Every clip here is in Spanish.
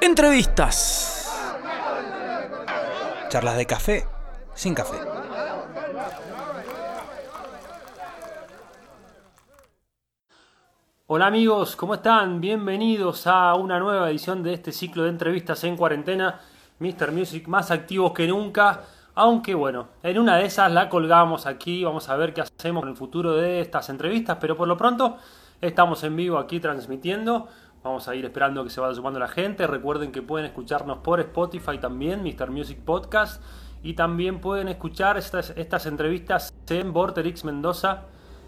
Entrevistas. Charlas de café sin café. Hola amigos, ¿cómo están? Bienvenidos a una nueva edición de este ciclo de entrevistas en cuarentena. Mr. Music más activos que nunca. Aunque bueno, en una de esas la colgamos aquí. Vamos a ver qué hacemos en el futuro de estas entrevistas. Pero por lo pronto estamos en vivo aquí transmitiendo. Vamos a ir esperando que se vaya sumando la gente. Recuerden que pueden escucharnos por Spotify también, Mr. Music Podcast. Y también pueden escuchar estas, estas entrevistas en Vorterix Mendoza.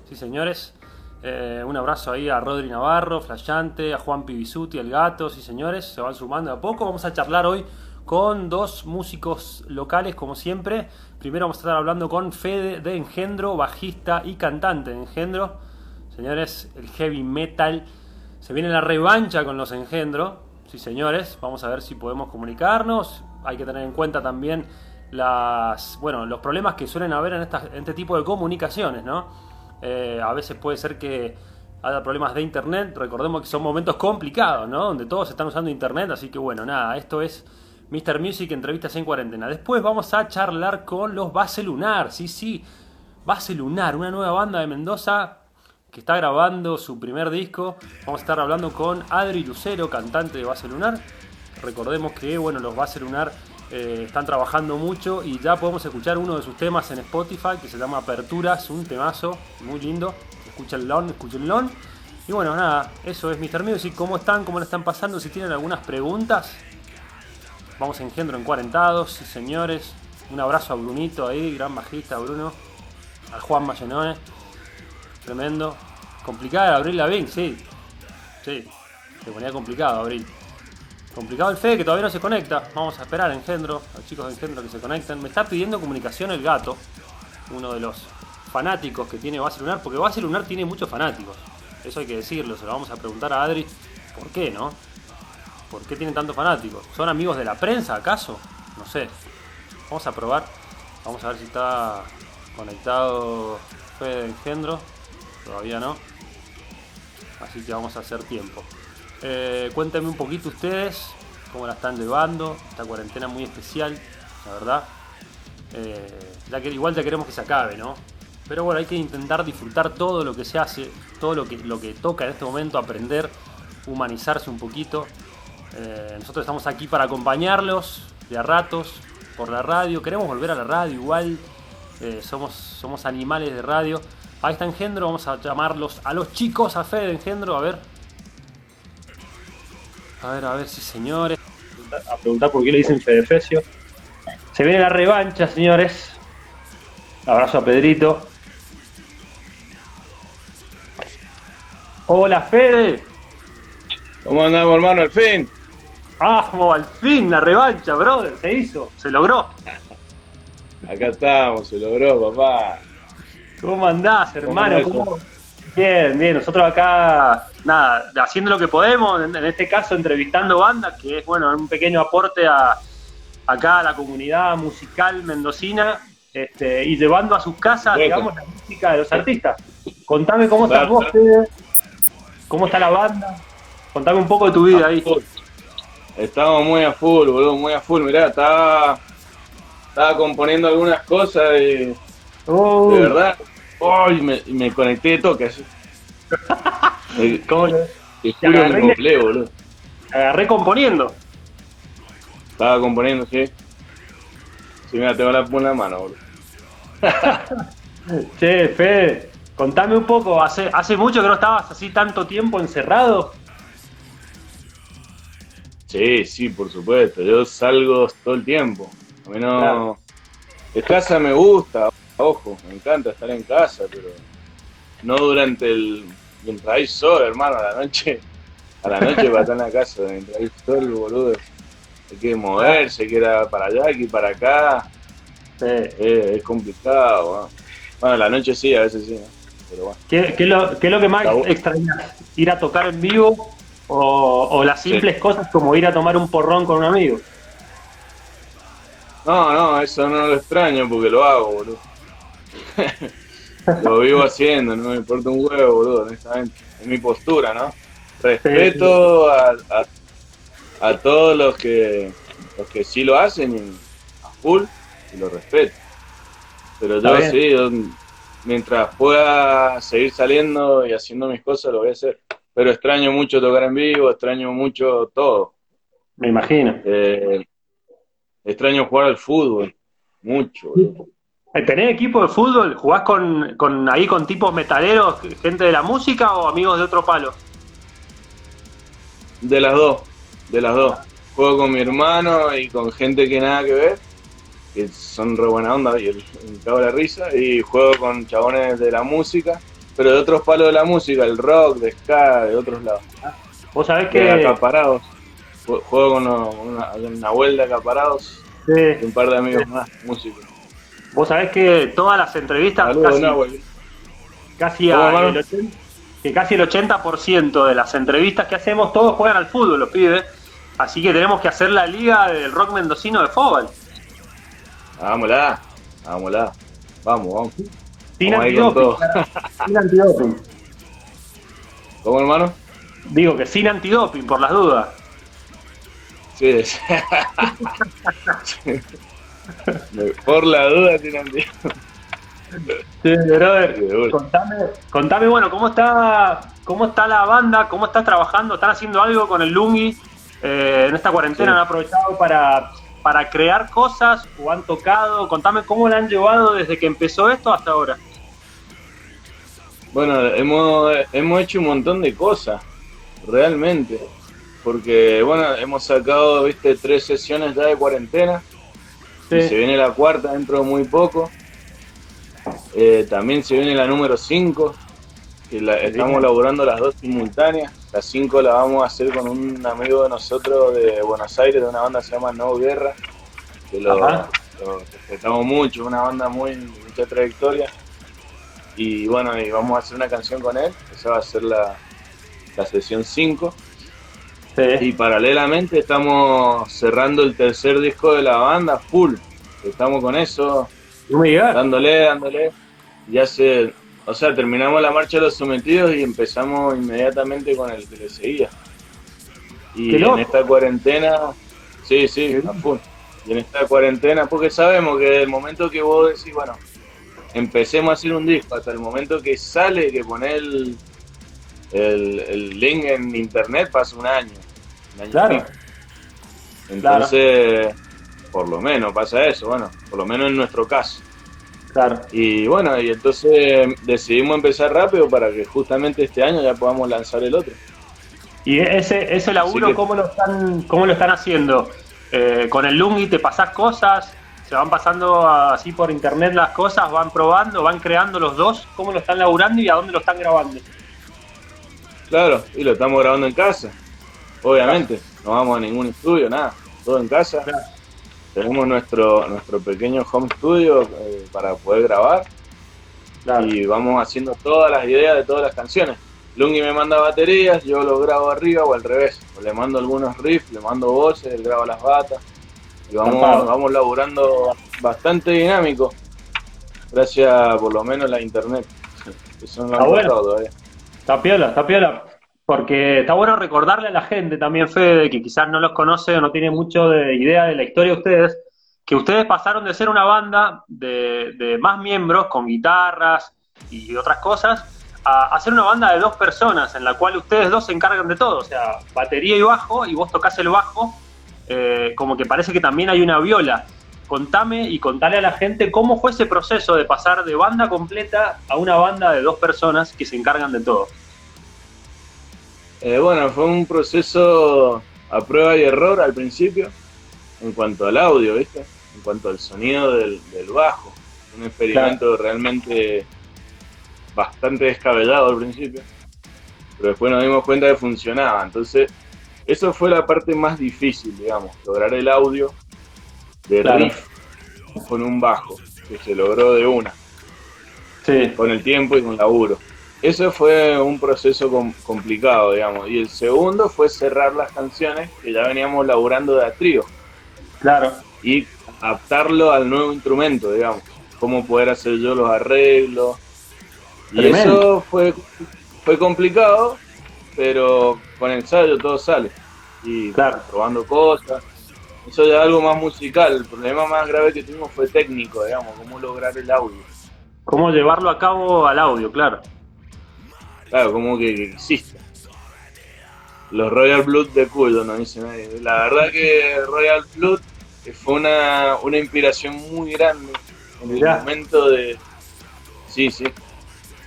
Sí, señores. Eh, un abrazo ahí a Rodri Navarro, Flashante, a Juan Pibisuti, el gato, sí señores, se van sumando a poco. Vamos a charlar hoy con dos músicos locales, como siempre. Primero vamos a estar hablando con Fede de Engendro, bajista y cantante de Engendro. Señores, el heavy metal se viene la revancha con los Engendro. Sí, señores, vamos a ver si podemos comunicarnos. Hay que tener en cuenta también las, bueno, los problemas que suelen haber en, este tipo de comunicaciones, ¿no? Eh, a veces puede ser que haya problemas de internet. Recordemos que son momentos complicados, ¿no? Donde todos están usando internet. Así que bueno, nada, esto es Mr. Music, entrevistas en cuarentena. Después vamos a charlar con los Base Lunar. Sí, sí, Base Lunar, una nueva banda de Mendoza que está grabando su primer disco. Vamos a estar hablando con Adri Lucero, cantante de Base Lunar. Recordemos que bueno, los Base Lunar eh, están trabajando mucho y ya podemos escuchar uno de sus temas en Spotify que se llama Aperturas, un temazo muy lindo. Escúchenlo, escúchenlo. Y bueno, nada, eso es Mr. Music. ¿Cómo están? ¿Cómo le están pasando? Si tienen algunas preguntas, vamos a engendro en cuarentados, señores. Un abrazo a Brunito ahí, gran bajista Bruno. A Juan Mayenone Tremendo. Complicado Abril Lavín, sí. Sí. Se ponía complicado Abril. Complicado el Fede que todavía no se conecta. Vamos a esperar Engendro, a los chicos de Engendro que se conecten. Me está pidiendo comunicación el gato, uno de los fanáticos que tiene Base Lunar, porque Base Lunar tiene muchos fanáticos. Eso hay que decirlo, se lo vamos a preguntar a Adri. ¿Por qué, no? ¿Por qué tienen tantos fanáticos? ¿Son amigos de la prensa acaso? No sé. Vamos a probar. Vamos a ver si está conectado Fede Engendro todavía no. Así que vamos a hacer tiempo. Eh, cuéntenme un poquito ustedes cómo la están llevando, esta cuarentena muy especial, la verdad. Eh, igual ya queremos que se acabe, ¿no? Pero bueno, hay que intentar disfrutar todo lo que se hace, todo lo que, lo que toca en este momento, aprender, humanizarse un poquito. Eh, nosotros estamos aquí para acompañarlos de a ratos por la radio. Queremos volver a la radio igual. somos, somos animales de radio. Ahí está Engendro, vamos a llamarlos a los chicos, a Fede de Engendro, a ver. A ver, a ver si señores. A preguntar por qué le dicen Fede Fecio. Se viene la revancha, señores. Abrazo a Pedrito. Hola, Fede. ¿Cómo andamos, hermano? Al fin. Ah, al fin, la revancha, brother. Se hizo, se logró. Acá estamos, se logró, papá. ¿Cómo andás, hermano? Bien, bien. Nosotros acá, nada, haciendo lo que podemos, en, este caso entrevistando bandas, que es, bueno, un pequeño aporte a, acá a la comunidad musical mendocina este, y llevando a sus casas, digamos, la música de los artistas. Contame cómo estás vos, cómo está la banda. Contame un poco de tu vida ahí. Estamos muy a full, boludo, muy a full. Mirá, estaba, estaba componiendo algunas cosas y Oh. De verdad. Ay, me, me conecté de toque así. ¿Cómo Te juro me compré, boludo. Agarré componiendo. Estaba componiendo, sí. Sí, mira, tengo la, la mano, boludo. che, Fede, contame un poco, ¿hace, ¿hace mucho que no estabas así tanto tiempo encerrado? Sí, sí, por supuesto. Yo salgo todo el tiempo. A mí no. De casa me gusta, ojo, me encanta estar en casa, pero no durante el. mientras hay sol, hermano, a la noche. A la noche para estar en la casa, mientras hay sol, boludo. Hay que moverse, hay que ir para allá, hay que ir para acá. Eh, es complicado, bueno. la noche sí, a veces sí, pero bueno. ¿Qué, es lo, que más extrañas? ¿Ir a tocar en vivo o, las simples cosas como ir a tomar un porrón con un amigo? No, no, eso no lo extraño porque lo hago, boludo. Lo vivo haciendo, no me importa un huevo, boludo, honestamente. Es mi postura, ¿no? Respeto a, a todos los que los que sí lo hacen y a full y lo respeto. Pero yo sí, yo, mientras pueda seguir saliendo y haciendo mis cosas, lo voy a hacer. Pero extraño mucho tocar en vivo, extraño mucho todo. Me imagino. Eh, extraño jugar al fútbol, mucho. boludo. Eh, ¿Tenés equipo de fútbol? ¿Jugás con, con ahí con tipos metaleros, gente de la música o amigos de otro palo? De las dos, de las dos. Juego con mi hermano y con gente que nada que ver, que son re buena onda y el, cago de la risa. Y juego con chabones de la música, pero de otros palos de la música, el rock, de ska, de otros lados. Vos sabés De que... acaparados. Jue- Juego con una, una, una vuelta de acaparados sí, y un par de amigos más, músicos. Vos sabés que todas las entrevistas, Saludos, casi, Nahuel. casi, el 80 que casi el 80% de las entrevistas que hacemos, todos juegan al fútbol, los pibes. Así que tenemos que hacer la liga del rock mendocino de fútbol. Hagámosla, hagámosla. Vamos, vamos. Sin antidoping. Sin antidoping. ¿Cómo, hermano? Digo que sin antidoping, por las dudas. Sí. Por la duda tienen Sí, brother. Contame, contame, bueno, ¿cómo está, cómo está la banda? ¿Cómo estás trabajando? ¿Están haciendo algo con el Lungi? Eh, en esta cuarentena Sí. han aprovechado para, para crear cosas o han tocado. Contame cómo la han llevado desde que empezó esto hasta ahora. Bueno, hemos, hemos hecho un montón de cosas, realmente. Porque, bueno, hemos sacado, viste, tres sesiones ya de cuarentena. Y se viene la cuarta dentro de muy poco. Eh, también se viene la número 5, que la, estamos laburando las dos simultáneas. La 5 la vamos a hacer con un amigo de nosotros de Buenos Aires, de una banda que se llama No Guerra, que lo respetamos mucho, una banda muy mucha trayectoria. Y bueno, y vamos a hacer una canción con él, esa va a ser la, la sesión 5. Sí. Y paralelamente estamos cerrando el tercer disco de la banda, full. Estamos con eso, dándole, dándole. Ya se, o sea, terminamos la marcha de los sometidos y empezamos inmediatamente con el que le seguía. Y en esta cuarentena, sí, sí, a full. Y en esta cuarentena, porque sabemos que desde el momento que vos decís, bueno, empecemos a hacer un disco, hasta el momento que sale, que poner el, el, el link en internet, pasa un año. Un año Claro. Entonces, por lo menos pasa eso, bueno, por lo menos en nuestro caso. Claro. Y bueno, y entonces decidimos empezar rápido para que justamente este año ya podamos lanzar el otro. ¿Y ese, ese laburo que- cómo, lo están, cómo lo están haciendo? Eh, ¿Con el Lungi te pasás cosas? ¿Se van pasando así por internet las cosas? ¿Van probando? ¿Van creando los dos? ¿Cómo lo están laburando y a dónde lo están grabando? Claro, y lo estamos grabando en casa, obviamente. No vamos a ningún estudio, nada, todo en casa. Claro. Tenemos nuestro, nuestro pequeño home studio eh, para poder grabar Claro. y vamos haciendo todas las ideas de todas las canciones. Lungi me manda baterías, yo lo grabo arriba o al revés. O le mando algunos riffs, le mando voces, él graba las batas. Y vamos, vamos laburando bastante dinámico. Gracias por lo menos la internet. Eso no lo han bueno. todavía. Está piola, está piola. Porque está bueno recordarle a la gente también, Fede, que quizás no los conoce o no tiene mucho de idea de la historia de ustedes, que ustedes pasaron de ser una banda de, más miembros con guitarras y otras cosas a, a ser una banda de dos personas en la cual ustedes dos se encargan de todo, o sea, batería y bajo, y vos tocas el bajo, eh, como que parece que también hay una viola. Contame y contale a la gente cómo fue ese proceso de pasar de banda completa a una banda de dos personas que se encargan de todo. Eh, bueno, fue un proceso a prueba y error al principio, en cuanto al audio, ¿viste? En cuanto al sonido del, del bajo. Un experimento realmente bastante descabellado al principio, pero después nos dimos cuenta que funcionaba. Entonces, eso fue la parte más difícil, digamos, lograr el audio de Claro. riff con un bajo, que se logró de una Sí, con el tiempo y con laburo. Eso fue un proceso com- complicado, digamos. Y el segundo fue cerrar las canciones que ya veníamos laburando de a trío claro. y adaptarlo al nuevo instrumento, digamos. Cómo poder hacer yo los arreglos. Y eso fue, fue complicado, pero con ensayo todo sale. y Claro. probando cosas. Eso ya es algo más musical. El problema más grave que tuvimos fue técnico, digamos, cómo lograr el audio. ¿Cómo llevarlo a cabo al audio, claro? Claro, como que, que existe. Los Royal Blood de culo, no dice nadie. La verdad que Royal Blood fue una, una inspiración muy grande en el momento de. Sí, sí.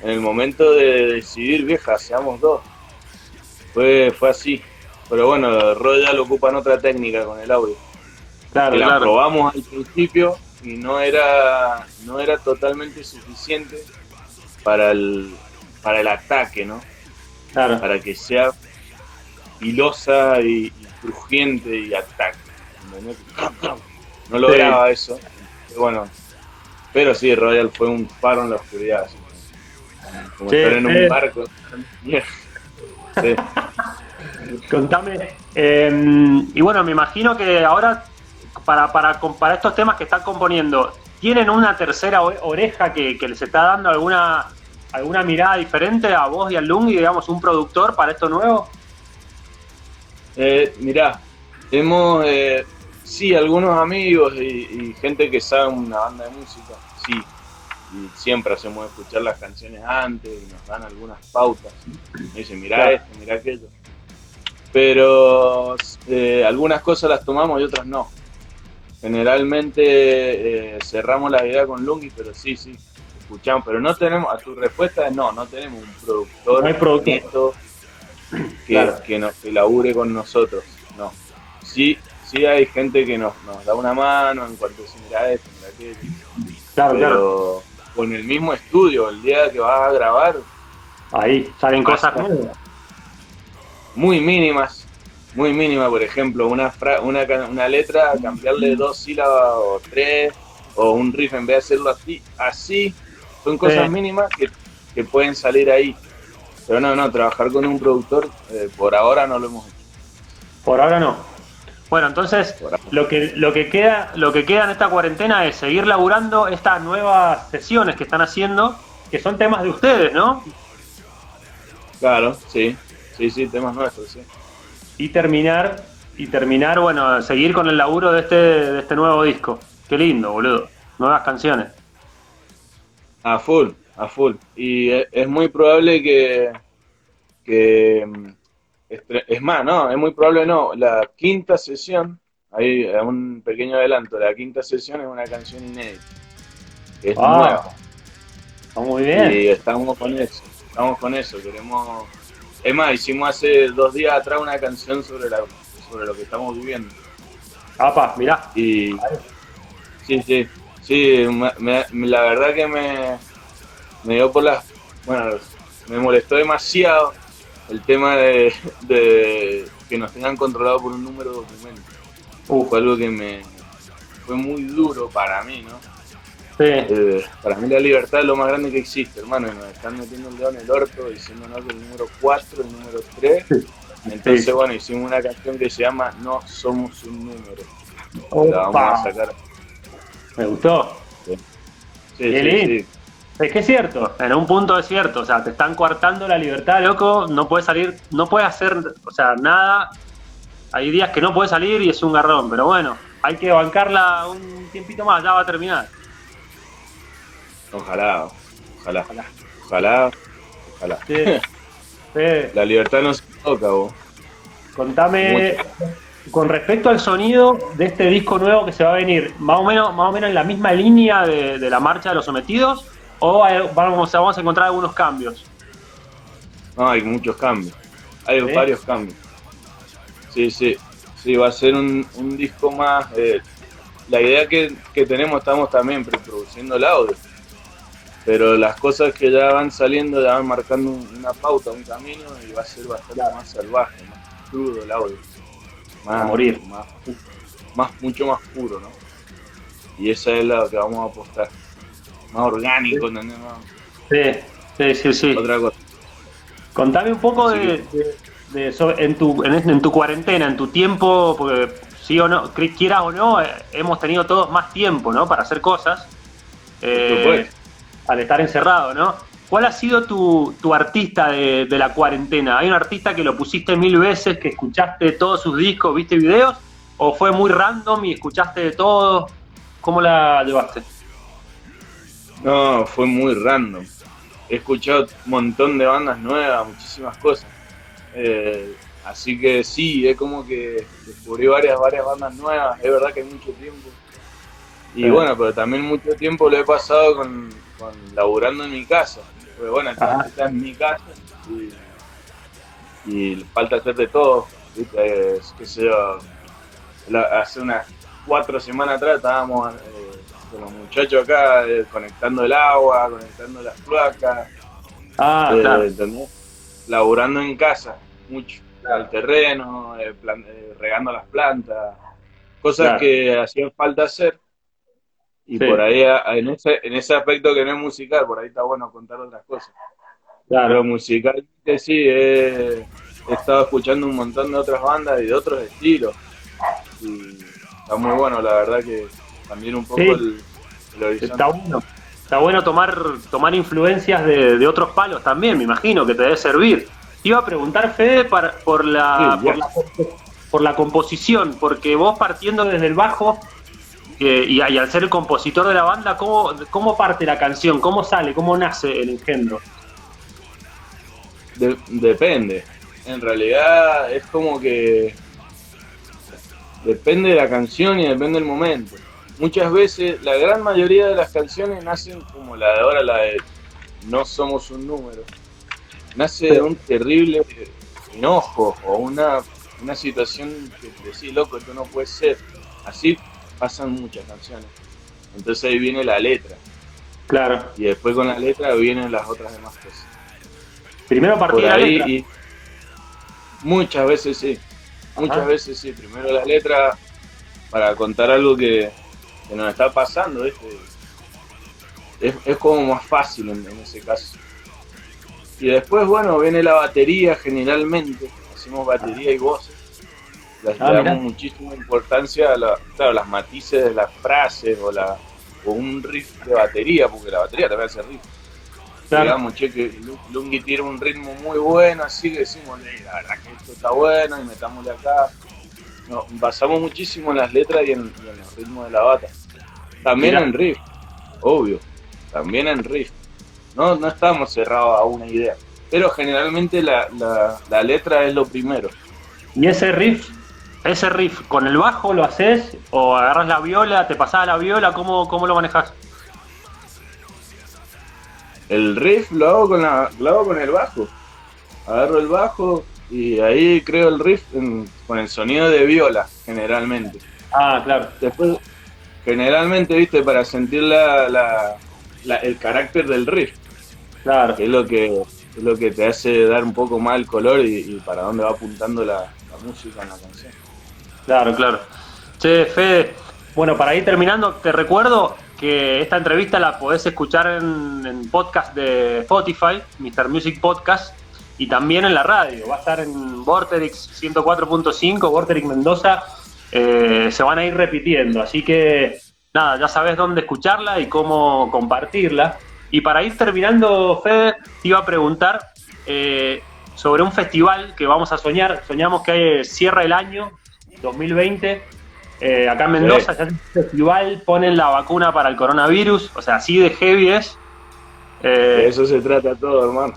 En el momento de decidir, vieja, seamos dos. Fue, fue así. Pero bueno, Royal ocupan otra técnica con el audio. Claro, la claro. probamos al principio y no era no era totalmente suficiente para el para el ataque no claro. para que sea filosa y, y crujiente y ataque ¿entendés? no lograba eso Pero bueno pero sí Royal fue un faro en la oscuridad así, como Sí, estar en eh. un barco Sí. Contame. eh, y bueno, me imagino que ahora, para, para, para estos temas que están componiendo, ¿tienen una tercera oreja que, que les está dando alguna alguna mirada diferente a vos y al Lungi, digamos, un productor para esto nuevo? Eh, mirá, tenemos, eh, sí, algunos amigos y, y gente que sabe una banda de música, sí. Y siempre hacemos escuchar las canciones antes y nos dan algunas pautas. Me dicen, mirá Claro. esto, mirá aquello. Pero eh, algunas cosas las tomamos y otras no. Generalmente eh, cerramos la idea con Lungi, pero sí, sí, escuchamos. Pero no tenemos, a tu respuesta es no, no tenemos un productor No hay productor. que, Claro. que, nos, que labure con nosotros. No. Sí, sí hay gente que nos, nos da una mano en cuanto a mira esto, mira aquello. Claro, Pero con el mismo estudio, el día que vas a grabar, Ahí salen cosas nuevas. muy mínimas, muy mínima, por ejemplo, una, fra- una, una letra, cambiarle dos sílabas o tres, o un riff en vez de hacerlo así, así, son cosas Sí. mínimas que, que pueden salir ahí. Pero no, no, trabajar con un productor, eh, por ahora no lo hemos hecho. Por ahora no. Bueno, entonces lo que, lo que queda, lo que queda en esta cuarentena es seguir laburando estas nuevas sesiones que están haciendo, que son temas de ustedes, ¿no? Claro, sí, sí, sí, temas nuestros, sí. Y terminar, y terminar, bueno, seguir con el laburo de este, de este nuevo disco. Qué lindo, boludo. Nuevas canciones. A full, a full. Y e- es muy probable que, que mm, es más, no, es muy probable no. La quinta sesión, hay un pequeño adelanto, la quinta sesión es una canción inédita. Es Ah, nueva. Está muy bien. Y estamos con eso, estamos con eso, queremos... Es más, hicimos hace dos días atrás una canción sobre, la, sobre lo que estamos viviendo. Apa, mirá. Y sí, sí, sí, me- me- la verdad que me, me dio por las, bueno, me molestó demasiado el tema de, de que nos tengan controlado por un número de documentos. Uf, Fue algo que me fue muy duro para mí, ¿no? sí. Eh, para mí la libertad es lo más grande que existe, hermano, y nos están metiendo el dedo en el orto diciéndonos el número 4, el número 3. Entonces, Sí. bueno, hicimos una canción que se llama No somos un número. La vamos a sacar. Me gustó. Sí, sí, sí. Es que es cierto, en un punto es cierto, o sea, te están coartando la libertad, loco, no puedes salir, no puedes hacer, o sea, nada. Hay días que no puedes salir y es un garrón, pero bueno, hay que bancarla un tiempito más, ya va a terminar. Ojalá, ojalá, ojalá, ojalá. Sí. Sí. La libertad no se toca, vos. Contame con respecto al sonido de este disco nuevo que se va a venir, más o menos, más o menos en la misma línea de, de la marcha de los sometidos, o hay- vamos, vamos a encontrar algunos cambios. No, hay muchos cambios. Hay ¿Sí? varios cambios. Sí, sí. Sí, va a ser un, un disco más. eh, la idea que, que tenemos, estamos también preproduciendo el audio. Pero las cosas que ya van saliendo ya van marcando un- una pauta, un camino y va a ser bastante más salvaje, más crudo el audio. Más, A morir. Más, más, mucho más puro, ¿no? Y esa es la que vamos a apostar. Más orgánico, Sí, sí, sí, sí. Otra cosa. Contame un poco de, de- de eso en tu, en, en tu cuarentena, en tu tiempo, porque sí o no, quieras o no, eh, hemos tenido todos más tiempo, ¿no? Para hacer cosas. Eh, al estar encerrado, ¿no? ¿Cuál ha sido tu, artista de, de, la cuarentena? ¿Hay un artista que lo pusiste mil veces, que escuchaste todos sus discos, viste videos? ¿O fue muy random y escuchaste de todo? ¿Cómo la llevaste? No, fue muy random. He escuchado un montón de bandas nuevas, muchísimas cosas. Eh, así que sí, es como que descubrí varias, varias bandas nuevas. Es verdad que hay mucho tiempo. Y bueno, pero también mucho tiempo lo he pasado con, con laburando en mi casa. Porque bueno, esta, esta es mi casa y, y, falta hacer de todo. ¿viste? Es, qué sé yo, la, hace unas cuatro semanas atrás estábamos eh, con los muchachos acá eh, conectando el agua, conectando las placas. Ah, eh, claro. ¿entendés? Laburando en casa, mucho. Al terreno, eh, plan- regando las plantas, cosas Claro. que hacían falta hacer. Y Sí. por ahí, en ese, en ese aspecto que no es musical, por ahí está bueno contar otras cosas. Pero Claro. musicalmente sí, he, he estado escuchando un montón de otras bandas y de otros estilos. Y está muy bueno, la verdad que también un poco Sí. el, el horizonte. Está bueno. Está bueno tomar, tomar influencias de, de otros palos también, me imagino que te debe servir. Te iba a preguntar, Fede, para- por, la, Sí, por, la, por la composición, porque vos partiendo desde el bajo eh, y, y al ser el compositor de la banda, ¿cómo, ¿cómo parte la canción? ¿Cómo sale? ¿Cómo nace el engendro? De- depende. En realidad es como que depende de la canción y depende del momento. Muchas veces, la gran mayoría de las canciones nacen como la de ahora, la de No somos un número. Nace de un terrible enojo o una, una situación que te decís, loco, esto no puede ser. Así pasan muchas canciones. Entonces ahí viene la letra. Claro. Y después con la letra vienen las otras demás cosas. Primero partí por la ahí letra. y muchas veces sí muchas Ajá. veces sí primero la letra para contar algo que, que nos está pasando ¿viste? Es, es como más fácil en, en ese caso y después bueno viene la batería generalmente hacemos batería y voces Le Ah, damos mirá. muchísima importancia a la, claro, las matices de las frases o la o un riff de batería porque la batería también hace riff Claro. che, que Lu- Lungi tiene un ritmo muy bueno, así que decimos, "Eh, la verdad que esto está bueno y metámosle acá. No, basamos muchísimo en las letras y en, y en los ritmos de la bata. También Mirá. en riff, obvio, también en riff. No, no estamos cerrados a una idea, pero generalmente la, la, la letra es lo primero. Y ese riff, ese riff, ¿con el bajo lo haces? ¿O agarras la viola, te pasás a la viola? ¿Cómo, cómo lo manejas? El riff lo hago con, la, lo hago con el bajo. Agarro el bajo y ahí creo el riff en- con el sonido de viola, generalmente. Ah, claro. Después, generalmente, viste, para sentir la, la- la- el carácter del riff, Claro. que es lo que, es lo que te hace dar un poco más el color y, y para dónde va apuntando la, la música en la canción. Claro, claro. Che, Fede, bueno, para ir terminando, te recuerdo que esta entrevista la podés escuchar en, podcast de Spotify, Mr. Music Podcast, y también en la radio. Va a estar en Vorterix 104.5, Vorterix Mendoza. eh, se van a ir repitiendo, así que nada, ya sabes dónde escucharla y cómo compartirla. Y para ir terminando, Fede, te iba a preguntar eh, sobre un festival que vamos a soñar. Soñamos que cierra el año 2020. eh, acá en Mendoza se hace un festival, ponen la vacuna para el coronavirus, o sea, así de heavy es. Eh, De eso se trata todo, hermano.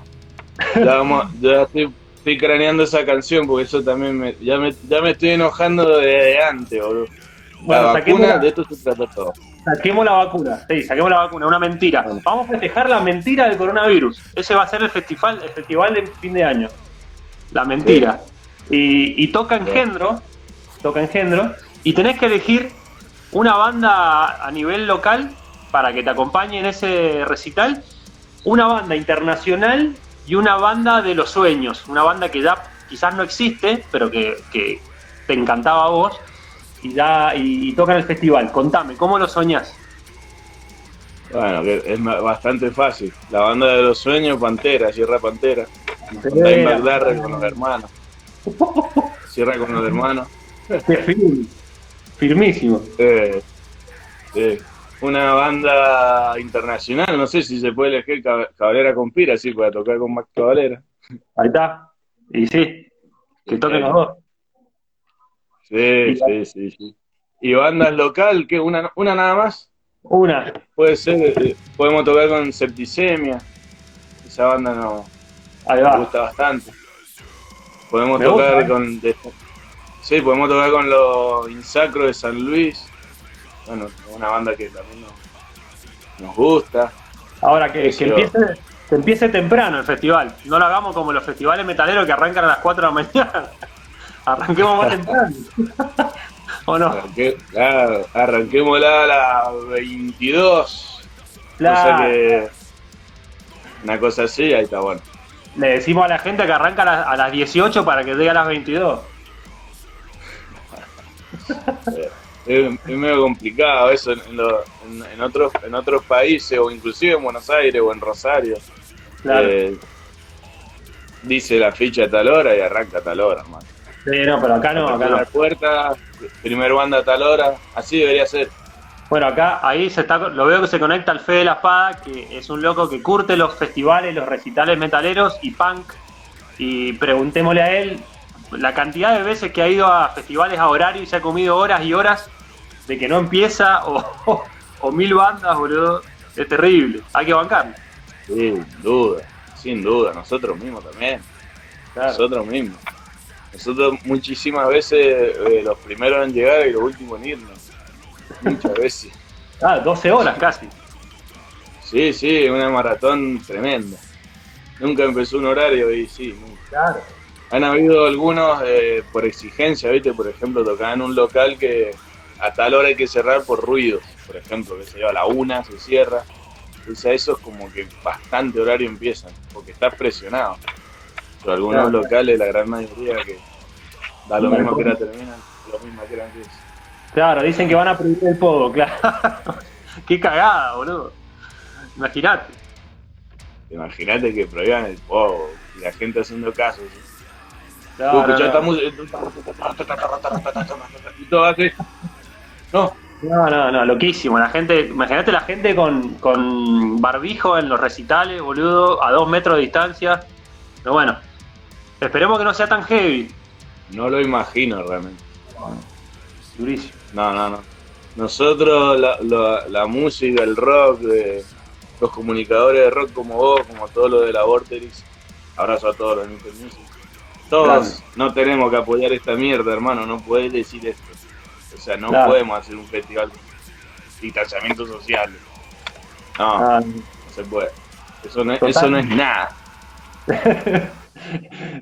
Ya, vamos, ya estoy, estoy craneando esa canción porque eso también me, ya, me, ya me estoy enojando desde antes, boludo. Bueno, la vacuna, la- de esto se trata todo. Saquemos la vacuna, sí, saquemos la vacuna, una mentira. Vamos a festejar la mentira del coronavirus. Ese va a ser el festival, el festival de fin de año. La mentira. Y, y toca engendro, toca engendro, y tenés que elegir una banda a nivel local para que te acompañe en ese recital, una banda internacional y una banda de los sueños, una banda que ya quizás no existe, pero que, que te encantaba a vos, y ya y, y toca en el festival. Contame, ¿cómo lo soñás? Bueno, que es bastante fácil. La banda de los sueños, Pantera, Sierra Pantera. Con los hermanos. Cierra con los hermanos. Qué firme. Firmísimo. Eh, sí. una banda internacional, no sé si se puede elegir Cabalera con Pira, así para tocar con Max Cabalera. Ahí está. Y sí, que toquen los dos. Sí, sí, sí, sí. ¿Y bandas local? ¿Qué? ¿Una, una nada más? Una. Puede ser, eh, podemos tocar con Septicemia. Esa banda no, Ahí va. me gusta bastante. Podemos Me tocar gusta, ¿eh? con. Sí, podemos tocar con los Insacro de San Luis. Bueno, una banda que también nos, nos gusta. Ahora que, que empiece, que empiece temprano el festival. No lo hagamos como los festivales metaleros que arrancan a las 4 de la mañana. Arranquemos más temprano. ¿O no? Arranque, claro, arranquémosla a las 22. Claro. Cosa que- una cosa así, ahí está bueno. Le decimos a la gente que arranca a las, a las 18 para que llegue a las 22. Es, es medio complicado eso en, en lo- en- en otros, en otros países, o inclusive en Buenos Aires o en Rosario. Claro. Eh, dice la ficha a tal hora y arranca a tal hora, hermano. Sí, no, pero acá no, acá no. Puerta, primer banda a tal hora, así debería ser. Bueno, acá, ahí se está, lo veo que se conecta al Fede de la Espada, que es un loco que curte los festivales, los recitales metaleros y punk. Y preguntémosle a él la cantidad de veces que ha ido a festivales a horario y se ha comido horas y horas de que no empieza o, o, o mil bandas, boludo. Es terrible, hay que bancarlo. Sí, sin duda, sin duda, nosotros mismos también, nosotros mismos. Nosotros muchísimas veces eh, los primeros en llegar y los últimos en irnos. Muchas veces. Ah, 12 horas casi. Sí, sí, una maratón tremenda. Nunca empezó un horario y sí, nunca. Claro. Han habido algunos eh, por exigencia, ¿viste? Por ejemplo, tocaban en un local que a tal hora hay que cerrar por ruidos. Por ejemplo, que se lleva a la una, se cierra. Entonces a eso es como que bastante horario empiezan, porque está presionado. Pero algunos Claro. locales, la gran mayoría, que da lo mismo que era terminan, lo mismo que era empiezan. Claro, dicen que van a prohibir el pogo, claro. Qué cagada, boludo. Imagínate. Imagínate que prohíban el pogo y la gente haciendo caso. ¿sí? No, no, no. loquísimo. La gente, imagínate la gente con, con barbijo en los recitales, boludo, a dos metros de distancia. Pero bueno, esperemos que no sea tan heavy. no lo imagino realmente. Durísimo. No, no, no. Nosotros, la, la- la música, el rock, de, los comunicadores de rock como vos, como todo lo de la Vorterix, abrazo a todos los Mr. Music. Todos no tenemos que apoyar esta mierda, hermano, no podés decir esto. O sea, no Claro. podemos hacer un festival de distanciamiento social. No, Ah, no se puede. Eso no, es- Total. eso no es nada.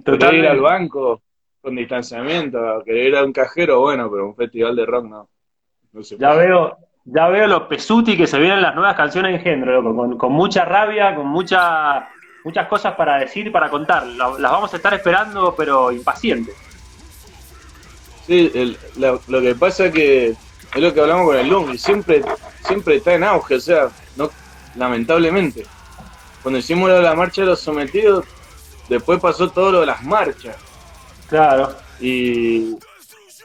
Querer ir al banco con distanciamiento, querer ir a un cajero, bueno, pero un festival de rock no. No se Ya puede. veo, ya veo los pesuti que se vienen las nuevas canciones de género, loco, con, con mucha rabia, con mucha, muchas cosas para decir y para contar. La- las vamos a estar esperando, pero impacientes. Sí, el- la- lo que pasa que es lo que hablamos con el Lungi, siempre, siempre está en auge, o sea, no, lamentablemente. Cuando hicimos lo de la marcha de los sometidos, después pasó todo lo de las marchas. Claro. Y,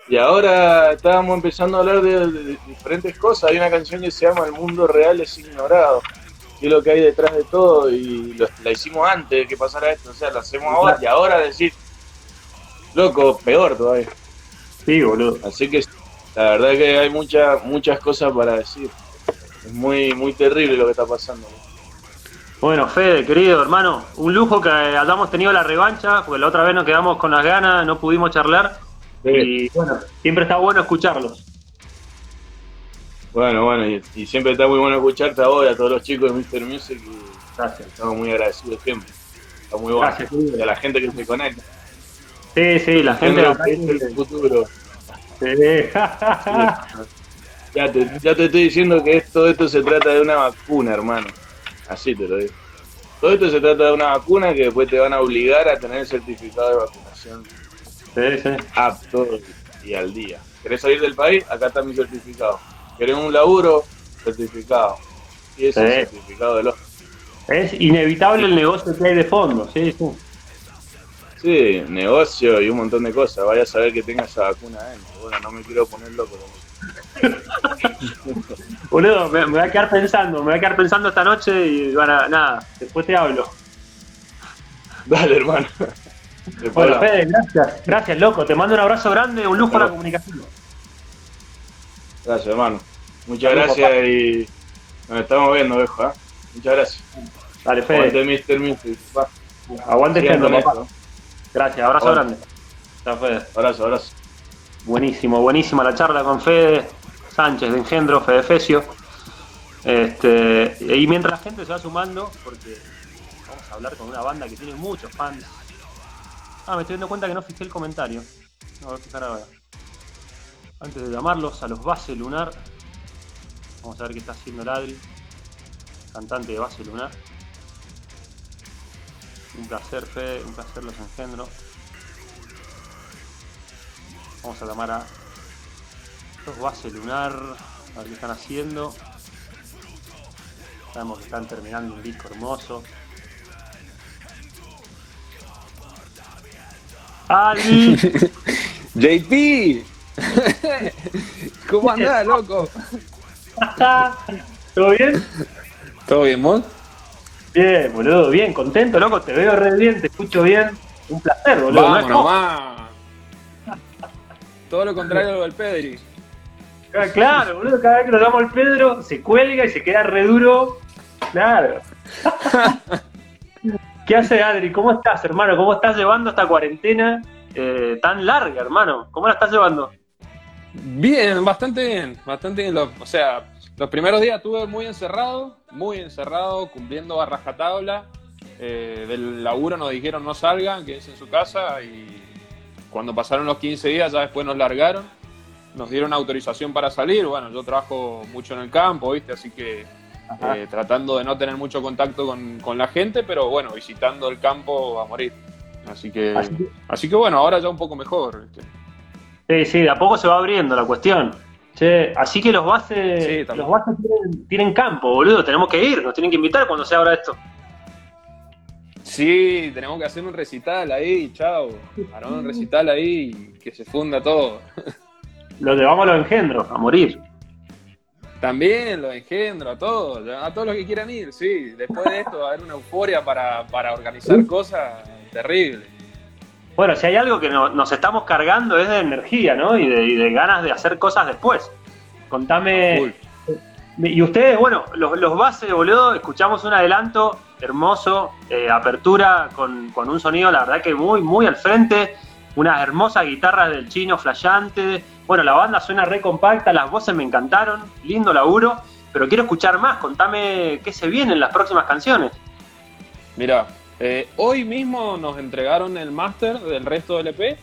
y ahora estábamos empezando a hablar de, de- de diferentes cosas. Hay una canción que se llama El mundo real es ignorado. Que es lo que hay detrás de todo. Y lo- la hicimos antes de que pasara esto. O sea, la hacemos ahora. Y ahora decir, loco, peor todavía. Sí, boludo. Así que la verdad que hay muchas muchas cosas para decir. Es muy muy terrible lo que está pasando. Bueno, Fede, querido hermano, un lujo que hayamos tenido la revancha, porque la otra vez nos quedamos con las ganas, no pudimos charlar. Y bueno, siempre está bueno escucharlos. Bueno, bueno, y, y siempre está muy bueno escucharte a vos y a todos los chicos de Mr. Music y Gracias. estamos muy agradecidos siempre. Está muy bueno. Gracias, y a la gente que se conecta. Sí, sí, la gente. Gente que es el futuro. Sí. Ya te, ya te estoy diciendo que todo esto se trata de una vacuna, hermano. Así te lo digo. Todo esto se trata de una vacuna que después te van a obligar a tener el certificado de vacunación sí, sí. apto y al día. ¿Querés salir del país? Acá está mi certificado. ¿Querés un laburo? Certificado. Y ese Sí. es el certificado del otro. Es inevitable el negocio que hay de fondo, sí, sí. Sí, negocio y un montón de cosas. Vaya a saber que tenga esa vacuna adentro. Bueno, no me quiero poner loco. Boludo, me, me voy a quedar pensando, me voy a quedar pensando esta noche y bueno, nada, después te hablo. Dale, hermano. Después Bueno. Fede, gracias. Gracias, loco. Te mando un abrazo grande, un lujo a la comunicación. Gracias, hermano. Muchas gracias y nos estamos viendo, viejo. ¿eh? Muchas gracias. Dale, Aguante, Fede. Aguante siempre, con papá. esto. Gracias, abrazo Aguante. grande. Chao, Fede. Abrazo, abrazo. Buenísimo, buenísima la charla con Fede Sánchez de Engendro, Fede Fecio. Este, y mientras la gente se va sumando, porque vamos a hablar con una banda que tiene muchos fans. Ah, me estoy dando cuenta que no fijé el comentario. No, voy a fijar ahora. Antes de llamarlos a los Base Lunar, vamos a ver qué está haciendo el Adri, cantante de Base Lunar. Un placer, Fede, un placer los engendro. Vamos a llamar a los Base Lunar, a ver qué están haciendo. Sabemos que están terminando un disco hermoso. ¡Ali! JP. ¿Cómo andás, loco? ¿Todo bien? ¿Todo bien, vos? Bien, boludo, bien, contento, loco, te veo re bien, te escucho bien. Un placer, boludo. Vamos ¿no? Nomás. Todo lo contrario a lo del Pedri. Ah, Claro, boludo, cada vez que lo llamo al Pedro, se cuelga y se queda re duro. Claro. ¿Qué hace Adri? ¿Cómo estás, hermano? ¿Cómo estás llevando esta cuarentena eh, tan larga, hermano? ¿Cómo la estás llevando? Bien, bastante bien, bastante bien. Lo- o sea, los primeros días estuve muy encerrado, muy encerrado, cumpliendo a rajatabla. Eh, del laburo nos dijeron no salgan, quédense en su casa y cuando pasaron los 15 días ya después nos largaron. Nos dieron autorización para salir. Bueno, yo trabajo mucho en el campo, ¿viste? Así que eh, tratando de no tener mucho contacto con, con la gente, pero bueno, visitando el campo a morir. Así que, Así que- así que bueno, ahora ya un poco mejor. ¿viste? Sí, sí, de a poco se va abriendo la cuestión. Che, así que los bases, Sí, los bases tienen, tienen campo, boludo. Tenemos que ir, nos tienen que invitar cuando se abra esto. Sí, tenemos que hacer un recital ahí, chao. Harán un recital ahí que se funda todo. Los llevamos a los engendros, a morir. También los engendro, a todos, a todos los que quieran ir, sí. Después de esto va a haber una euforia para, para organizar cosas terribles. Bueno, si hay algo que no- nos estamos cargando es de energía, ¿no? Y de, y de ganas de hacer cosas después. Contame. Full. Y ustedes, bueno, los, los bases, boludo, escuchamos un adelanto hermoso, eh, apertura con, con un sonido, la verdad que muy, muy al frente, unas hermosas guitarras del chino flasheante. Bueno, la banda suena re compacta, las voces me encantaron, lindo laburo, pero quiero escuchar más, contame qué se viene en las próximas canciones. Mira, eh, hoy mismo nos entregaron el máster del resto del EP.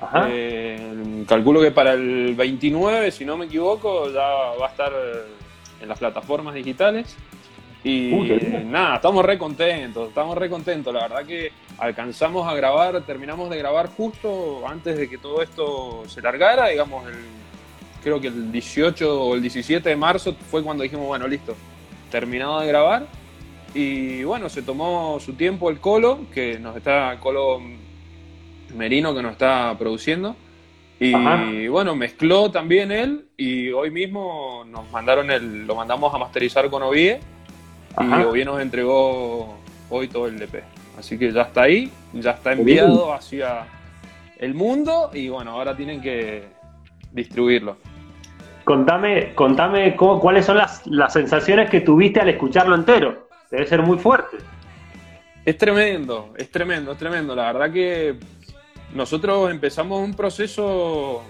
Ajá. Eh, calculo que para el 29, si no me equivoco, ya va a estar en las plataformas digitales. Y Uy, bien. nada, estamos re contentos, estamos re contentos. La verdad que alcanzamos a grabar, terminamos de grabar justo antes de que todo esto se largara, digamos, el, creo que el 18 o el 17 de marzo fue cuando dijimos, bueno, listo, terminado de grabar. Y bueno, se tomó su tiempo el Colo, que nos está, Colo Merino, que nos está produciendo. Y Ajá. bueno, mezcló también él y hoy mismo nos mandaron el, lo mandamos a masterizar con Ovie y. Ovie nos entregó hoy todo el EP. Así que ya está ahí, ya está enviado hacia el mundo y bueno, ahora tienen que distribuirlo. Contame, contame cómo- cuáles son las, las sensaciones que tuviste al escucharlo entero. Debe ser muy fuerte. Es tremendo, es tremendo, es tremendo. La verdad que nosotros empezamos un proceso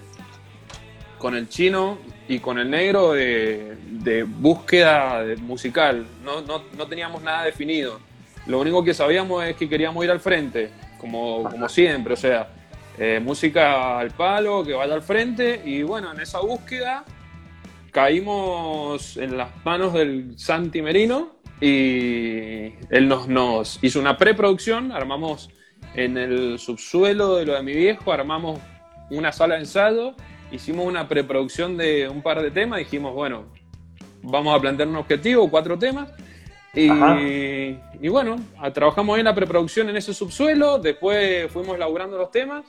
con el chino y con el negro de, búsqueda musical. No, no, no teníamos nada definido. Lo único que sabíamos es que queríamos ir al frente, como, como siempre. O sea, eh, música al palo, que vaya al frente. Y bueno, en esa búsqueda caímos en las manos del Santi Merino y él nos, nos hizo una preproducción, armamos en el subsuelo de lo de mi viejo, armamos una sala de ensayo, hicimos una preproducción de un par de temas, dijimos, bueno, vamos a plantear un objetivo, cuatro temas, y, y bueno, trabajamos en la preproducción en ese subsuelo, después fuimos elaborando los temas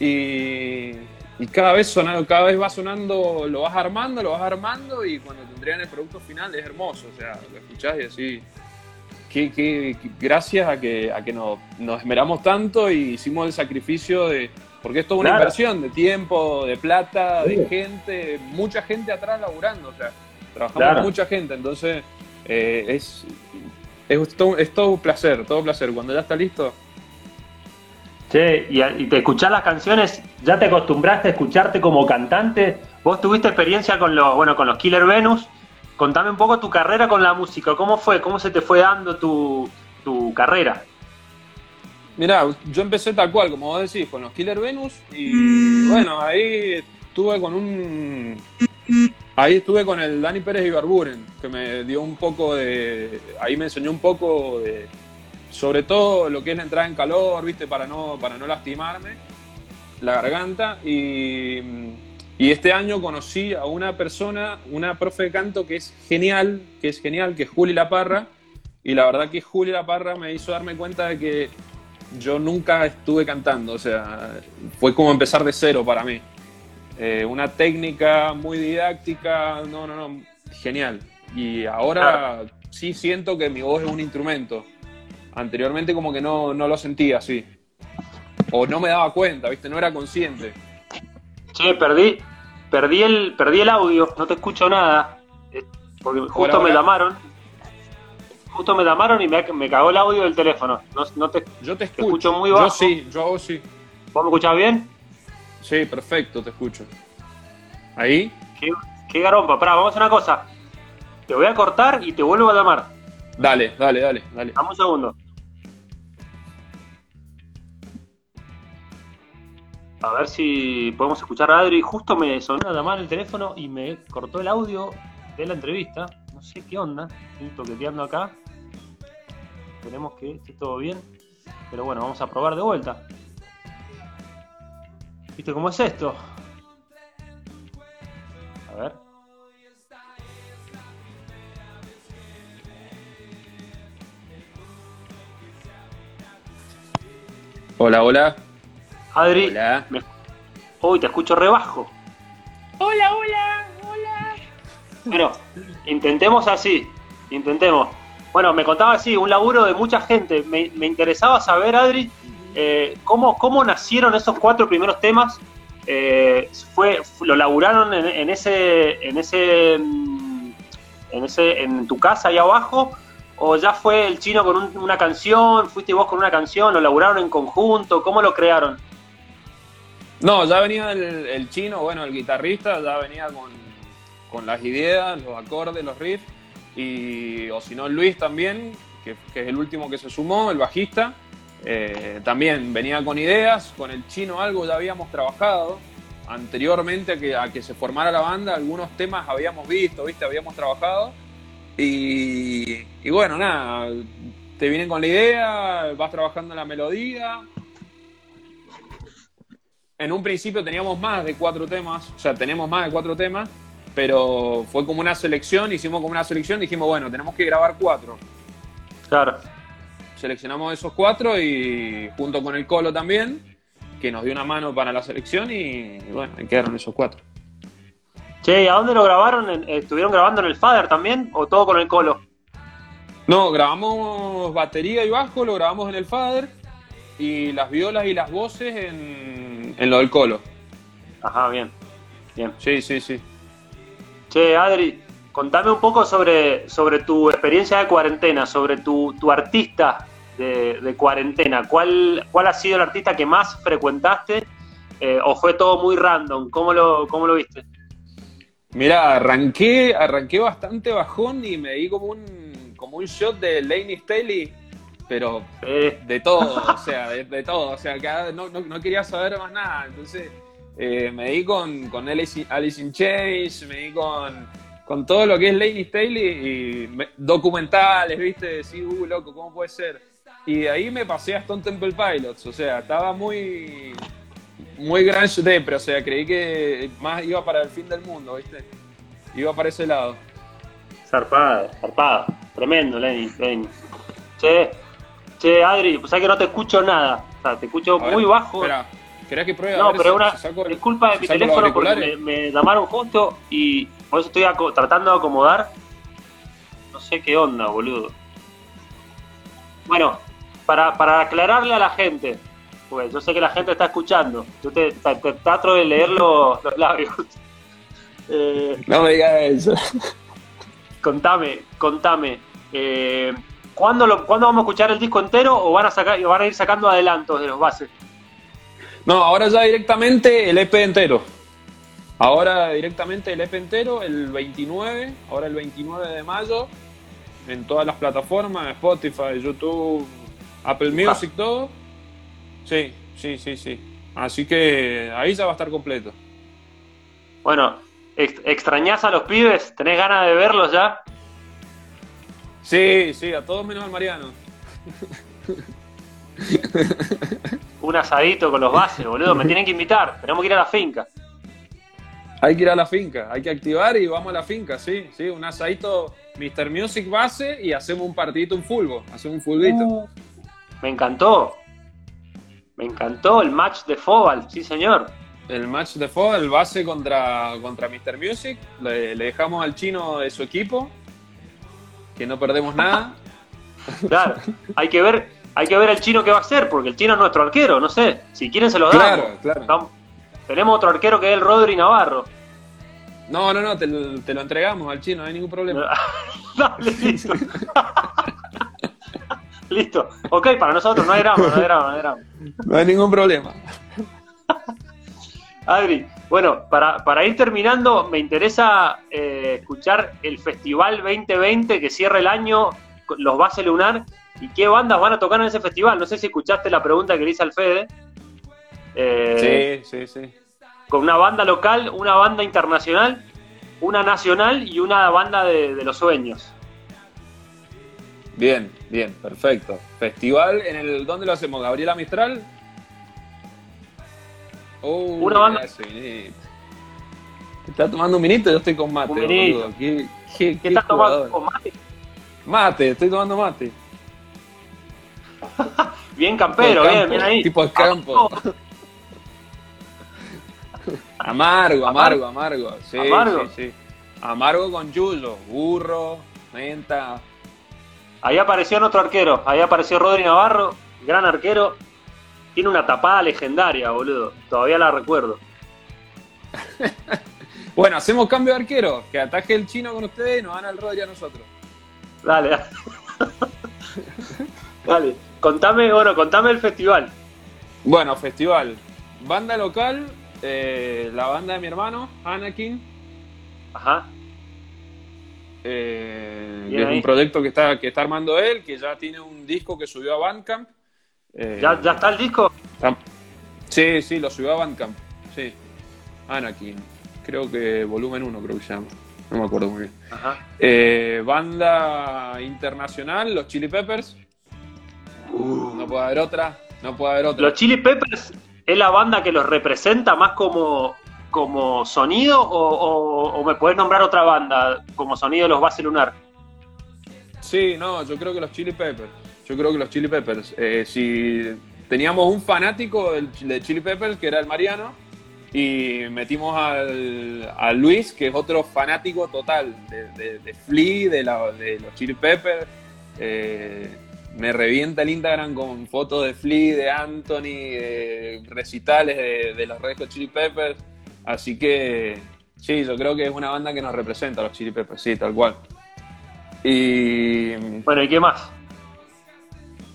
y, y cada vez sonando, cada vez va sonando, lo vas armando, lo vas armando y cuando tendrían el producto final es hermoso, o sea, lo escuchás y así, que, que, gracias a que, a que nos, nos, esmeramos tanto y hicimos el sacrificio de, porque esto es una inversión de tiempo, de plata, de gente, mucha gente atrás laburando, o sea, trabajamos con mucha gente, entonces eh, es, es, todo, es todo un placer, todo un placer, cuando ya está listo Che, y, te escuchás las canciones, ¿ya te acostumbraste a escucharte como cantante? Vos tuviste experiencia con los, bueno, con los Killer Venus. Contame un poco tu carrera con la música, ¿cómo fue? ¿Cómo se te fue dando tu, carrera? Mirá, yo empecé tal cual, como vos decís, con los Killer Venus y bueno, ahí estuve con un... Ahí estuve con el Dani Pérez Ibarburen, que me dio un poco de... Ahí me enseñó un poco de sobre todo lo que es la entrada en calor, ¿viste? Para no, para no lastimarme la garganta. Y, y, este año conocí a una persona, una profe de canto que es genial, que es genial, que es Juli La Parra. Y la verdad que Juli La Parra me hizo darme cuenta de que yo nunca estuve cantando, o sea, fue como empezar de cero para mí. Eh, una técnica muy didáctica, no, no, no, genial. Y ahora sí siento que mi voz es un instrumento Anteriormente como que no, lo sentía así. O no me daba cuenta, ¿viste? No era consciente. Che, perdí, perdí el, perdí el audio, no te escucho nada. Eh, porque justo me llamaron. Justo me llamaron y me, me, cagó el audio del teléfono. No, te, yo te escucho. muy bajo. Yo sí, yo sí. ¿Vos me escuchás bien? Sí, perfecto, te escucho. ¿Ahí? Qué, qué garompa. Pará, vamos a hacer una cosa. Te voy a cortar y te vuelvo a llamar. Dale, dale, dale, dale. Vamos un segundo. A ver si podemos escuchar a Adri. Justo me sonó nada mal el teléfono y me cortó el audio de la entrevista. No sé qué onda. Estoy toqueteando acá. Esperemos que esté todo bien. Pero bueno, vamos a probar de vuelta. ¿Viste cómo es esto? A ver. Hola, hola. Adri, hoy te escucho rebajo. Hola, hola, hola. Bueno, intentemos así, intentemos. Bueno, me contaba así, un laburo de mucha gente. Me, interesaba saber, Adri, eh, cómo, cómo nacieron esos cuatro primeros temas. Eh, fue, lo laburaron en, ese, en ese, en ese, en tu casa ahí abajo, o ya fue el chino con una canción, fuiste vos con una canción, lo laburaron en conjunto, ¿cómo lo crearon? No, ya venía el, chino, bueno, el guitarrista, ya venía con, las ideas, los acordes, los riffs, y, o si no, Luis también, que, es el último que se sumó, el bajista, eh, también venía con ideas, con el chino algo ya habíamos trabajado, anteriormente que, a que se formara la banda, algunos temas habíamos visto, viste, habíamos trabajado, y, y bueno, nada, te vienen con la idea, vas trabajando la melodía, en un principio teníamos más de cuatro temas, o sea, tenemos más de cuatro temas, pero fue como una selección, hicimos como una selección, dijimos, bueno, tenemos que grabar cuatro. Claro. Seleccionamos esos cuatro y junto con el Colo también, que nos dio una mano para la selección y, bueno, ahí quedaron esos cuatro. Che, ¿a dónde lo grabaron? ¿Estuvieron grabando en el Fader también o todo con el Colo? No, grabamos batería y bajo, lo grabamos en el Fader y las violas y las voces en, en lo del colo. Ajá, bien. Bien. Sí, sí, sí. Che, Adri, contame un poco sobre, sobre tu experiencia de cuarentena, sobre tu, tu artista de, cuarentena. ¿Cuál, ¿Cuál ha sido el artista que más frecuentaste eh, o fue todo muy random? ¿Cómo lo, cómo lo viste? Mira, arranqué, arranqué bastante bajón y me di como un, como un shot de Laney Staley pero de todo, o sea, de, todo, o sea, no, no, quería saber más nada, entonces eh, me di con, con Alice, in Chains, me di con, con todo lo que es Laney Staley y documentales, viste, decir, uh, loco, ¿cómo puede ser? Y de ahí me pasé a Stone Temple Pilots, o sea, estaba muy, muy grunge depre, o sea, creí que más iba para el fin del mundo, viste, iba para ese lado. Zarpada, zarpada, tremendo, Lenny, Lenny. Che, Che, Adri, pues que no te escucho nada. O sea, te escucho muy bajo. Espera. ¿Querés que pruebe? No, pero si- una si saco- es culpa de mi teléfono porque me, llamaron justo y por eso estoy tratando de acomodar. No sé qué onda, boludo. Bueno, para, para aclararle a la gente, pues yo sé que la gente está escuchando, yo te, te- te trato de leer los, los labios. Eh, No me digas eso. contame, contame. Eh, ¿cuándo, lo, ¿Cuándo vamos a escuchar el disco entero o van a, sacar, van a ir sacando adelantos de los bases? No, ahora ya directamente el EP entero. Ahora directamente el EP entero, el 29, ahora el 29 de mayo, en todas las plataformas, Spotify, YouTube, Apple Music, todo. Sí, sí, sí, sí. Así que ahí ya va a estar completo. Bueno, ex- ¿extrañás a los pibes? ¿Tenés ganas de verlos ya? Sí, sí, a todos menos al Mariano. Un asadito con los bases, boludo. Me tienen que invitar. Tenemos que ir a la finca. Hay que ir a la finca, hay que activar y vamos a la finca, sí, sí, un asadito Mr. Music base y hacemos un partidito en fútbol, hacemos un fulbito. Me encantó. Me encantó el match de Fobal, sí señor. El match de el base contra, contra Mr. Music, le, le dejamos al chino de su equipo, que no perdemos nada. Claro, hay que ver, hay que ver el chino qué va a hacer, porque el chino es nuestro arquero, no sé. Si quieren se lo damos. Claro, claro. Tenemos otro arquero que es el Rodri Navarro. No, no, no, te, lo- te lo entregamos al chino, no hay ningún problema. Dale, listo. listo. Ok, para nosotros no hay drama, no hay drama, no hay drama. No hay ningún problema. Adri, bueno, para, para ir terminando, me interesa eh, escuchar el Festival 2020 que cierra el año, los Base Lunar, y qué bandas van a tocar en ese festival. No sé si escuchaste la pregunta que le hice al Fede. Eh, Sí, sí, sí. Con una banda local, una banda internacional, una nacional y una banda de, de los sueños. Bien, bien, perfecto. Festival en el ¿dónde lo hacemos? Gabriela Mistral. Oh, Una banda-. Está tomando un vinito, yo estoy con mate. Un. Qué, qué, ¿Qué qué estás tomando? ¿Con mate? Mate, estoy tomando mate. Bien campero, bien, campo, bien ahí. Tipo de campo. Amargo, Amargo. amargo, amargo. Sí, Amargo. sí, sí. Amargo con yuyo, burro, menta. Ahí apareció otro arquero, ahí apareció Rodri Navarro, gran arquero. Tiene una tapada legendaria, boludo. Todavía la recuerdo. Bueno, hacemos cambio de arquero. Que ataje el chino con ustedes y nos gana el Rodri a nosotros. Dale, dale. Dale. Contame, bueno, contame el festival. Bueno, festival. Banda local, eh, la banda de mi hermano, Anakin. Ajá. eh, Bien que es ahí. un proyecto que está, que está armando él, que ya tiene un disco que subió a Bandcamp. Eh, ¿Ya, ¿Ya está el disco? Sí, sí, lo subió a Bandcamp. Sí. Anakin. Creo que volumen 1, creo que se llama. No me acuerdo muy bien. Ajá. Eh, banda internacional, los Chili Peppers. No puede haber otra. No puede haber otra. ¿Los Chili Peppers es la banda que los representa más como, como sonido o, o- o me puedes nombrar otra banda como sonido de los Base Lunar? Sí, no, yo creo que los Chili Peppers. Yo creo que los Chili Peppers. Eh, si teníamos un fanático de Chili Peppers, que era el Mariano, y metimos al, a Luis, que es otro fanático total de, Flea, de, los Chili Peppers. Eh, me revienta el Instagram con fotos de Flea, de Anthony, recitales de, de los Red Hot Chili Peppers. Así que sí, yo creo que es una banda que nos representa, los Chili Peppers, sí, tal cual. Y, Bueno, ¿y qué más?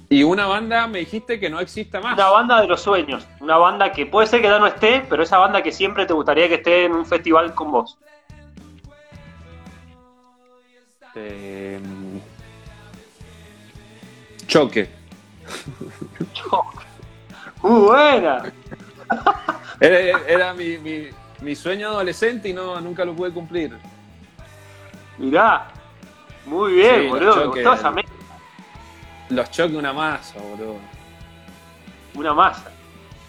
y una banda me dijiste que no exista más. Una banda de los sueños. Una banda que puede ser que ya no esté, pero esa banda que siempre te gustaría que esté en un festival con vos. Eh, choque. ¡Uh, buena! Era, era mi, mi- mi sueño adolescente y no, nunca lo pude cumplir. Mirá. Muy bien, Sí, boludo. los Me choques. gustó esa me- Los choques una masa, boludo. Una masa.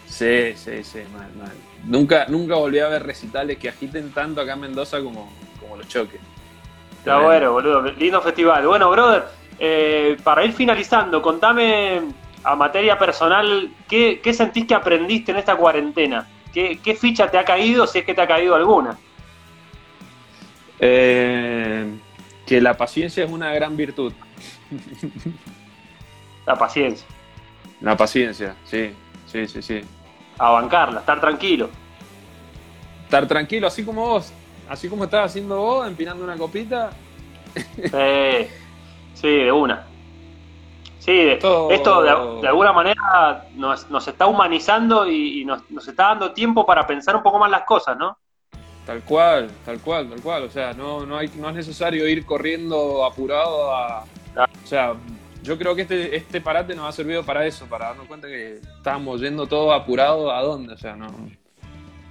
Sí, sí, sí, mal, mal. Nunca, nunca volví a ver recitales que agiten tanto acá en Mendoza como, como los choques. Está bueno, boludo. Lindo festival. Bueno, brother, eh, para ir finalizando, contame a materia personal, ¿qué, qué sentís que aprendiste en esta cuarentena? ¿Qué, ¿Qué ficha te ha caído, si es que te ha caído alguna? Eh, que la paciencia es una gran virtud. La paciencia, La paciencia, sí, sí, sí, sí. a bancarla, estar tranquilo. Estar tranquilo, así como vos, así como estás haciendo vos, empinando una copita. Sí, sí, de una. Sí, de- Todo- esto de, de alguna manera nos, nos está humanizando y, y nos, nos está dando tiempo para pensar un poco más las cosas, ¿no? Tal cual, tal cual, tal cual. O sea, no, no, hay, no es necesario ir corriendo apurado a. O sea, yo creo que este, este parate nos ha servido para eso, para darnos cuenta que estábamos yendo todos apurados a dónde, o sea, no.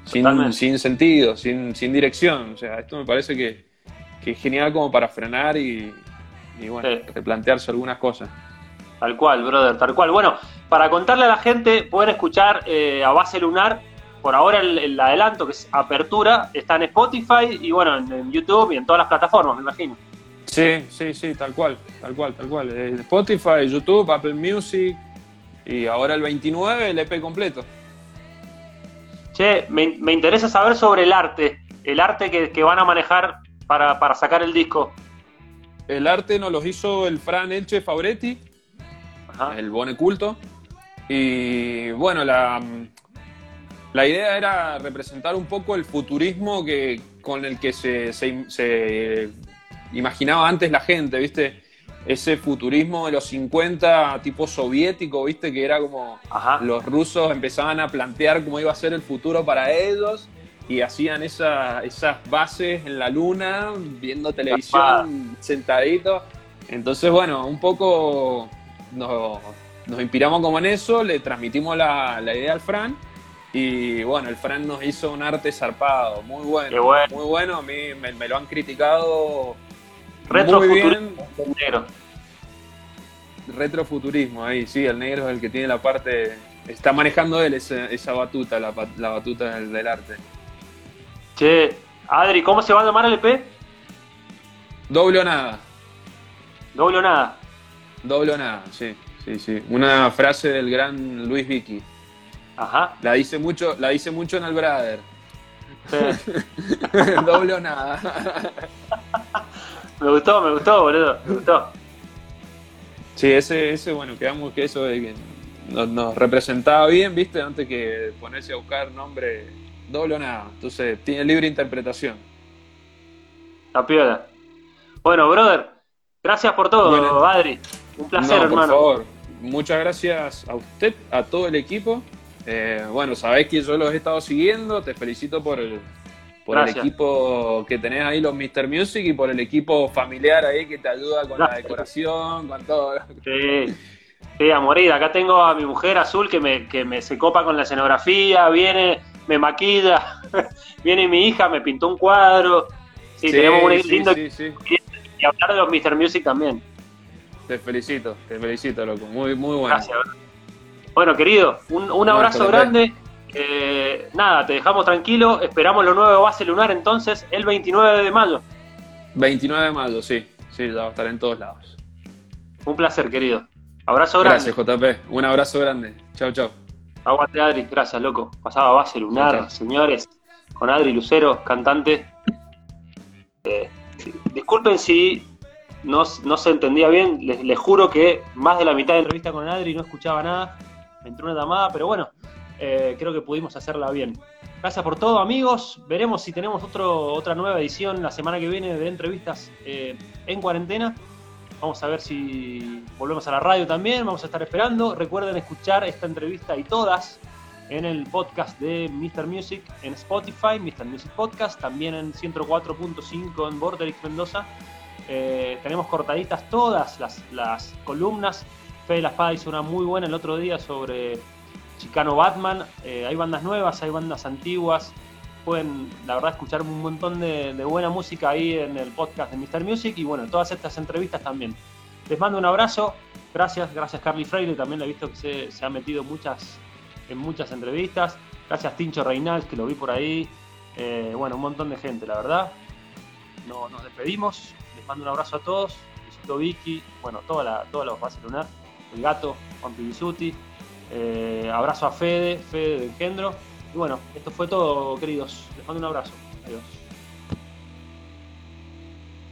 Sin, sin sentido, sin, sin dirección. O sea, esto me parece que, que es genial como para frenar y, y bueno, Sí. replantearse algunas cosas. Tal cual, brother, tal cual. Bueno, para contarle a la gente, pueden escuchar eh, a Base Lunar. Por ahora el, el adelanto, que es Apertura, está en Spotify y bueno, en, en YouTube y en todas las plataformas, me imagino. Sí, sí, sí, tal cual, tal cual, tal cual. Spotify, YouTube, Apple Music y ahora el 29 el EP completo. Che, me, me interesa saber sobre el arte, el arte que, que van a manejar para, para sacar el disco. El arte nos los hizo el Fran Elche Fabretti, Ajá. el Bone Culto. Y bueno, la, la idea era representar un poco el futurismo que, con el que se, se- se imaginaba antes la gente, ¿viste? Ese futurismo de los 50 tipo soviético, ¿viste? Que era como Ajá. los rusos empezaban a plantear cómo iba a ser el futuro para ellos y hacían esa- esas bases en la luna, viendo televisión sentaditos. Entonces, bueno, un poco nos, nos inspiramos como en eso, le transmitimos la, la idea al Fran y bueno, el Fran nos hizo un arte zarpado, muy bueno, Qué bueno. muy bueno, a mí me, me lo han criticado muy Retrofuturismo bien, negro. retrofuturismo ahí, sí, el negro es el que tiene la parte, está manejando él esa, esa batuta, la, la batuta del, del arte. Che, Adri, ¿cómo se va a llamar el EP? Doble o nada, Doble o nada. doble o nada, sí, sí, sí. Una frase del gran Luis Vicky. Ajá. La dice mucho, la dice mucho en el Brother. Sí. doble o nada. Me gustó, me gustó, boludo. Me gustó. Sí, ese, ese, bueno, quedamos que eso. Nos, nos representaba bien, viste, antes que ponerse a buscar nombre doble o nada. Entonces, tiene libre interpretación. La piola. Bueno, brother, gracias por todo, Bueno. Adri. Un placer, No, por hermano. favor. Muchas gracias a usted, a todo el equipo. Eh, bueno, sabés que yo los he estado siguiendo. Te felicito por el, por el equipo que tenés ahí, los Mr. Music, y por el equipo familiar ahí que te ayuda con la decoración, con todo. Sí, sí, a morir. Acá tengo a mi mujer azul que me, que me se copa con la escenografía, viene, me maquilla, viene mi hija, me pintó un cuadro. Sí, tenemos un sí, lindo sí, sí. y hablar de los Mr. Music también. Te felicito, te felicito, loco. Muy, muy bueno. Gracias. Bueno, querido, un, un No, abrazo grande. Eh, nada, te dejamos tranquilo. Esperamos lo nuevo Base Lunar entonces el 29 de mayo. 29 de mayo, sí. Sí, ya va a estar en todos lados. Un placer, querido. Abrazo grande. Gracias, JP. Un abrazo grande. Chau, chau. Aguante Adri, gracias, loco. Pasaba Base Lunar, señores, con Adri Lucero, cantante. Eh, disculpen si no, no se entendía bien, les, les juro que más de la mitad de la entrevista con Adri no escuchaba nada, me entró una llamada, pero bueno, eh, creo que pudimos hacerla bien. Gracias por todo, amigos. Veremos si tenemos otro, otra nueva edición la semana que viene de entrevistas eh, en cuarentena. Vamos a ver si volvemos a la radio también. Vamos a estar esperando. Recuerden escuchar esta entrevista y todas en el podcast de Mr. Music en Spotify, Mr. Music Podcast, también en 104.5 en Borderix Mendoza. Eh, tenemos cortaditas todas las, las columnas. Fede La Espada hizo una muy buena el otro día sobre Chicano Batman. Eh, hay bandas nuevas, hay bandas antiguas. Pueden, la verdad, escuchar un montón de, buena música ahí en el podcast de Mr. Music y bueno, todas estas entrevistas también. Les mando un abrazo. Gracias, gracias Carly Freire. También le he visto que se, ha metido muchas, en muchas entrevistas. Gracias Tincho Reinal, que lo vi por ahí. Eh, bueno, un montón de gente, la verdad. No, nos despedimos. Les mando un abrazo a todos. Besito Vicky, bueno, toda la, toda la base lunar, el gato, Juan Pibisuti. Eh, abrazo a Fede, Fede de Gendro. Y bueno, esto fue todo, queridos. Les mando un abrazo. Adiós.